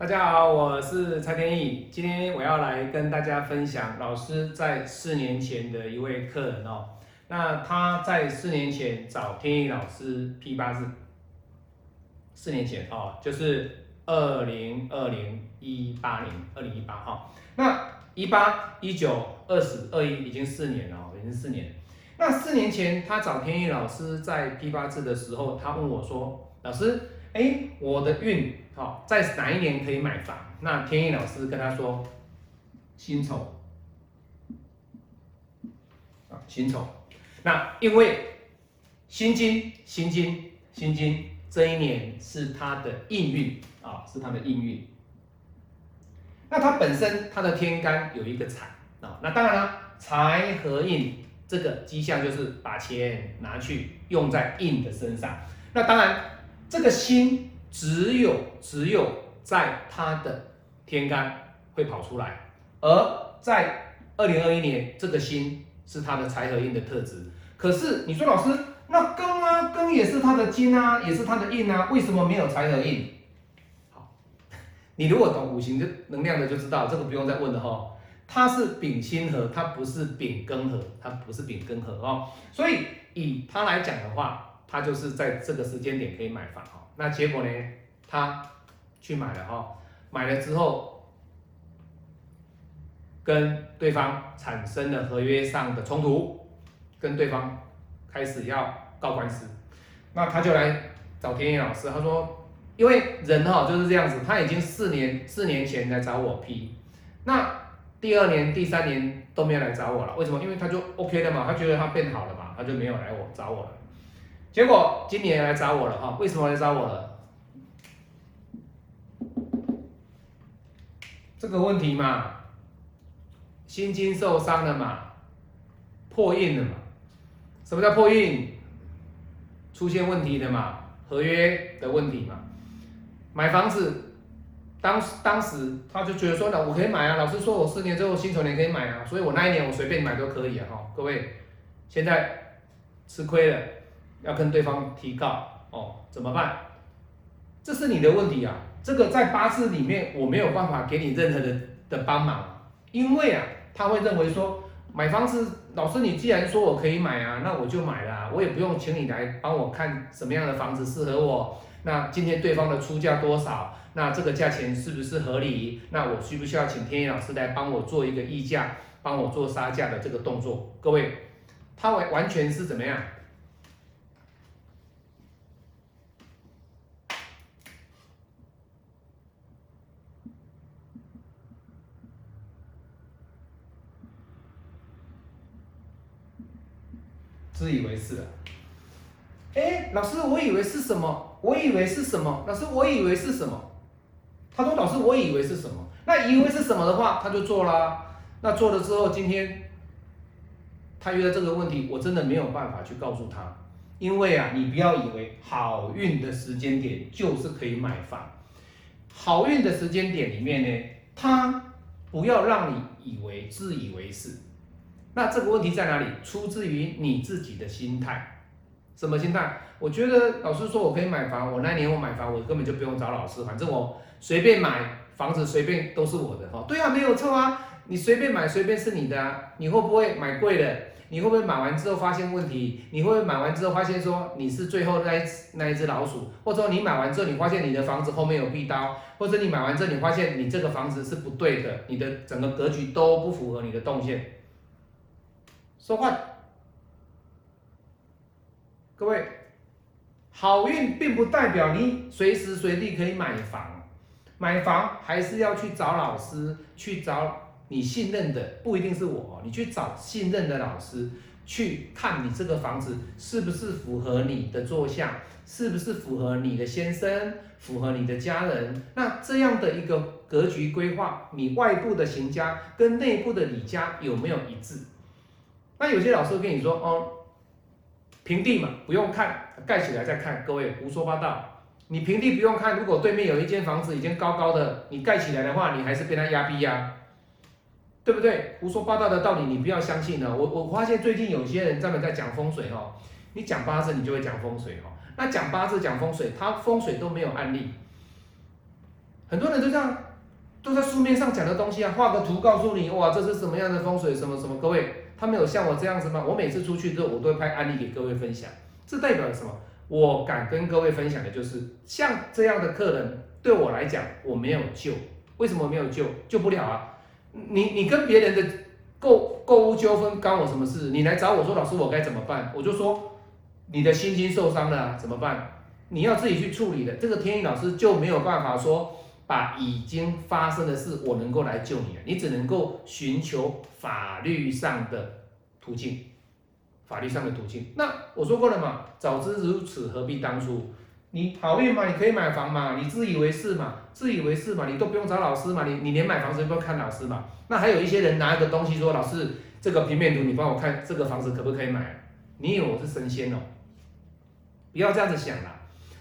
大家好，我是蔡天意。今天我要来跟大家分享老师在四年前的一位客人哦。那他在四年前找天意老师批八字，四年前哦，就是二零二零一八年，二零一八哈。那一八一九二十二一已经四年了，已经四年。那四年前他找天意老师在批八字的时候，他问我说：“老师。”哎，我的运好，在哪一年可以买房？那天意老师跟他说，辛丑啊，辛丑。那因为辛金、辛金、辛金这一年是他的应运啊，是他的应运。那他本身他的天干有一个财啊，那当然了，财和印这个迹象就是把钱拿去用在印的身上。那当然。这个心只有只有在他的天干会跑出来，而在二零二一年，这个星是他的财和印的特质。可是你说老师，那庚啊，庚也是他的金啊，也是他的印啊，为什么没有财和印？好，你如果懂五行的能量的就知道，这个不用再问了哈。它是丙辛合，它不是丙庚合，它不是丙庚合哦。所以以他来讲的话。他就是在这个时间点可以买房哈，那结果呢？他去买了哈，买了之后跟对方产生了合约上的冲突，跟对方开始要告官司，那他就来找天野老师，他说，因为人哈就是这样子，他已经四年四年前来找我批，那第二年第三年都没有来找我了，为什么？因为他就 OK 了嘛，他觉得他变好了嘛，他就没有来我找我了。结果今年来找我了哈，为什么来找我了？这个问题嘛，心经受伤了嘛，破印了嘛？什么叫破印？出现问题的嘛，合约的问题嘛。买房子，当当时他就觉得说呢，我可以买啊，老师说我四年之后新手年可以买啊，所以我那一年我随便买都可以啊哈。各位，现在吃亏了。要跟对方提告哦，怎么办？这是你的问题啊！这个在八字里面我没有办法给你任何的的帮忙，因为啊，他会认为说买房子，老师你既然说我可以买啊，那我就买了，我也不用请你来帮我看什么样的房子适合我。那今天对方的出价多少？那这个价钱是不是合理？那我需不需要请天野老师来帮我做一个议价，帮我做杀价的这个动作？各位，他完完全是怎么样？自以为是的，哎，老师，我以为是什么？我以为是什么？老师，我以为是什么？他说：“老师，我以为是什么？”那以为是什么的话，他就做了。那做了之后，今天他遇到这个问题，我真的没有办法去告诉他，因为啊，你不要以为好运的时间点就是可以买房。好运的时间点里面呢，他不要让你以为自以为是。那这个问题在哪里？出自于你自己的心态，什么心态？我觉得老师说我可以买房，我那年我买房，我根本就不用找老师，反正我随便买房子，随便都是我的哈。对啊，没有错啊，你随便买随便是你的啊。你会不会买贵的？你会不会买完之后发现问题？你会不会买完之后发现说你是最后那一那一只老鼠？或者说你买完之后你发现你的房子后面有壁刀？或者你买完之后你发现你这个房子是不对的，你的整个格局都不符合你的动线？说话，各位，好运并不代表你随时随地可以买房，买房还是要去找老师，去找你信任的，不一定是我，你去找信任的老师，去看你这个房子是不是符合你的坐向，是不是符合你的先生，符合你的家人，那这样的一个格局规划，你外部的行家跟内部的李家有没有一致？那有些老师跟你说，哦，平地嘛，不用看，盖起来再看。各位胡说八道，你平地不用看，如果对面有一间房子已经高高的，你盖起来的话，你还是被他压逼呀，对不对？胡说八道的道理你不要相信呢。我我发现最近有些人专门在讲风水哈，你讲八字你就会讲风水哈，那讲八字讲风水，他风水都没有案例，很多人就这样。都在书面上讲的东西啊，画个图告诉你，哇，这是什么样的风水，什么什么，各位，他没有像我这样子吗？我每次出去之后，我都会拍案例给各位分享，这代表了什么？我敢跟各位分享的就是，像这样的客人，对我来讲，我没有救，为什么没有救？救不了啊！你你跟别人的购购物纠纷关我什么事？你来找我说，老师我该怎么办？我就说，你的心经受伤了，怎么办？你要自己去处理的。这个天意老师就没有办法说。把已经发生的事，我能够来救你你只能够寻求法律上的途径，法律上的途径。那我说过了嘛，早知如此何必当初？你好运嘛，你可以买房嘛，你自以为是嘛，自以为是嘛，你都不用找老师嘛，你你连买房子都不用看老师嘛。那还有一些人拿一个东西说，老师这个平面图你帮我看这个房子可不可以买？你以为我是神仙哦？不要这样子想啦。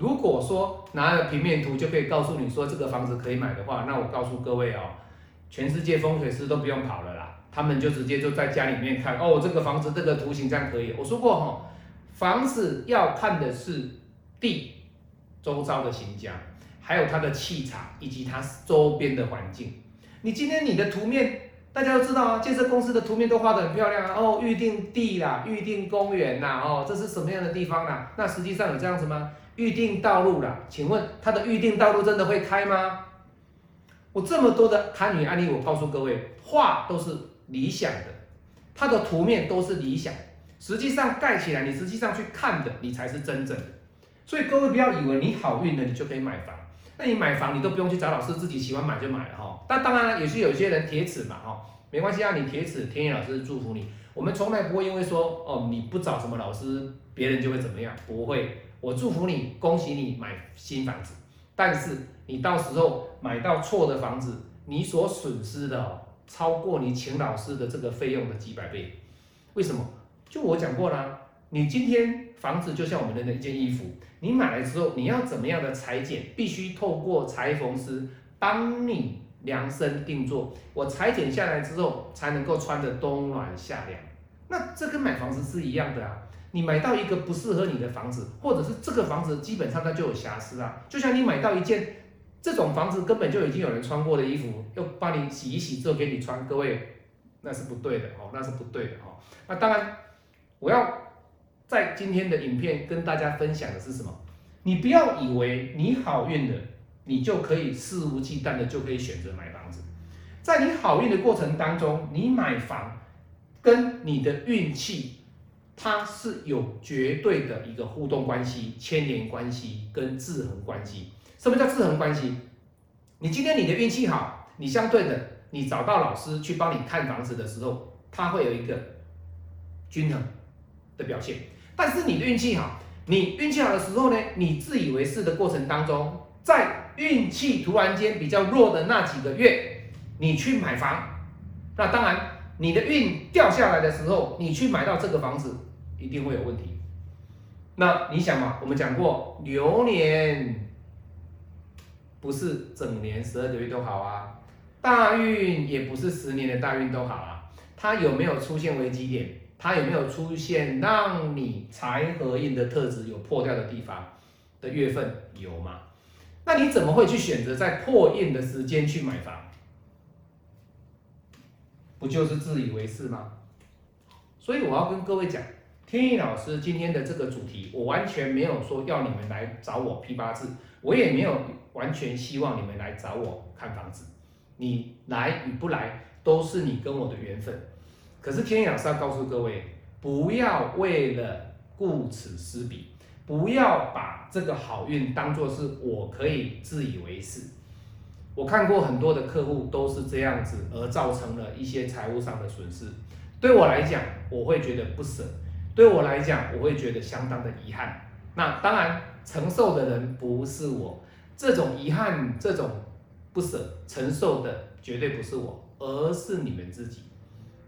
如果说拿了平面图就可以告诉你说这个房子可以买的话，那我告诉各位哦，全世界风水师都不用跑了啦，他们就直接就在家里面看哦，这个房子这个图形这样可以。我说过哈，房子要看的是地周遭的形象，还有它的气场以及它周边的环境。你今天你的图面大家都知道啊，建设公司的图面都画得很漂亮啊，哦，预定地啦，预定公园呐，哦，这是什么样的地方啦？那实际上有这样子吗？预定道路了，请问他的预定道路真的会开吗？我这么多的堪舆案例，我告诉各位，画都是理想的，它的图面都是理想，实际上盖起来，你实际上去看的，你才是真正的。所以各位不要以为你好运了，你就可以买房。那你买房，你都不用去找老师，自己喜欢买就买了哈。但当然了也是有些人铁齿嘛哈，没关系啊，你铁齿，天野老师祝福你。我们从来不会因为说哦你不找什么老师，别人就会怎么样，不会。我祝福你，恭喜你买新房子，但是你到时候买到错的房子，你所损失的超过你请老师的这个费用的几百倍。为什么？就我讲过啦，你今天房子就像我们的那件衣服，你买来之后你要怎么样的裁剪，必须透过裁缝师帮你量身定做。我裁剪下来之后才能够穿的冬暖夏凉。那这跟买房子是一样的啊。你买到一个不适合你的房子，或者是这个房子基本上它就有瑕疵啊，就像你买到一件这种房子根本就已经有人穿过的衣服，又帮你洗一洗之后给你穿，各位那是不对的哦，那是不对的哦。那当然，我要在今天的影片跟大家分享的是什么？你不要以为你好运了，你就可以肆无忌惮的就可以选择买房子，在你好运的过程当中，你买房跟你的运气。它是有绝对的一个互动关系、牵连关系跟制衡关系。什么叫制衡关系？你今天你的运气好，你相对的，你找到老师去帮你看房子的时候，它会有一个均衡的表现。但是你的运气好，你运气好的时候呢，你自以为是的过程当中，在运气突然间比较弱的那几个月，你去买房，那当然你的运掉下来的时候，你去买到这个房子。一定会有问题。那你想嘛？我们讲过，流年不是整年十二个月都好啊，大运也不是十年的大运都好啊。它有没有出现危机点？它有没有出现让你财合印的特质有破掉的地方的月份有吗？那你怎么会去选择在破印的时间去买房？不就是自以为是吗？所以我要跟各位讲。天意老师今天的这个主题，我完全没有说要你们来找我批八字，我也没有完全希望你们来找我看房子。你来与不来都是你跟我的缘分。可是天意老师要告诉各位，不要为了顾此失彼，不要把这个好运当做是我可以自以为是。我看过很多的客户都是这样子，而造成了一些财务上的损失。对我来讲，我会觉得不舍。对我来讲，我会觉得相当的遗憾。那当然，承受的人不是我，这种遗憾、这种不舍，承受的绝对不是我，而是你们自己，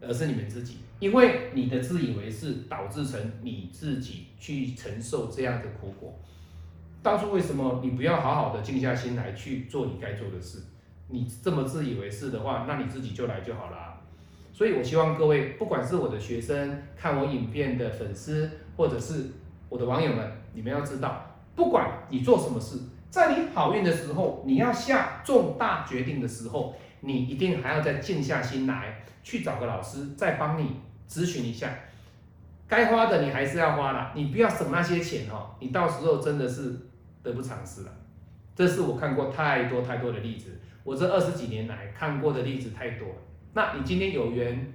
而是你们自己。因为你的自以为是，导致成你自己去承受这样的苦果。当初为什么你不要好好的静下心来去做你该做的事？你这么自以为是的话，那你自己就来就好了。所以，我希望各位，不管是我的学生、看我影片的粉丝，或者是我的网友们，你们要知道，不管你做什么事，在你好运的时候，你要下重大决定的时候，你一定还要再静下心来，去找个老师再帮你咨询一下。该花的你还是要花了，你不要省那些钱哦，你到时候真的是得不偿失了。这是我看过太多太多的例子，我这二十几年来看过的例子太多了。那你今天有缘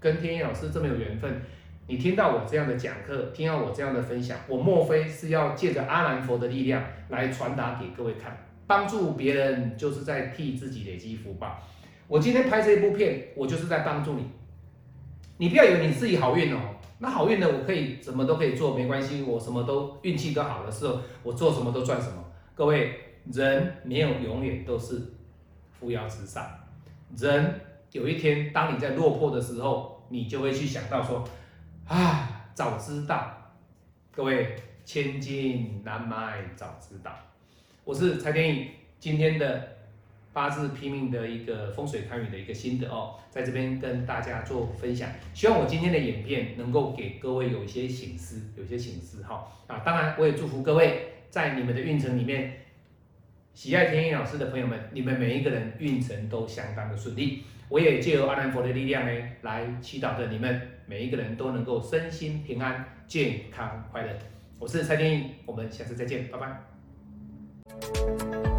跟天意老师这么有缘分，你听到我这样的讲课，听到我这样的分享，我莫非是要借着阿南佛的力量来传达给各位看，帮助别人就是在替自己累积福报。我今天拍这一部片，我就是在帮助你。你不要以为你自己好运哦。那好运呢？我可以什么都可以做，没关系，我什么都运气都好的时候，我做什么都赚什么。各位，人没有永远都是扶摇直上，人有一天当你在落魄的时候，你就会去想到说，啊，早知道。各位，千金难买早知道。我是蔡天宇，今天的。八字拼命的一个风水看运的一个心得哦，在这边跟大家做分享，希望我今天的影片能够给各位有一些醒思，有些醒思哈啊！当然，我也祝福各位在你们的运程里面，喜爱天意老师的朋友们，你们每一个人运程都相当的顺利。我也借由阿南佛的力量呢，来祈祷着你们每一个人都能够身心平安、健康快乐。我是蔡天意，我们下次再见，拜拜。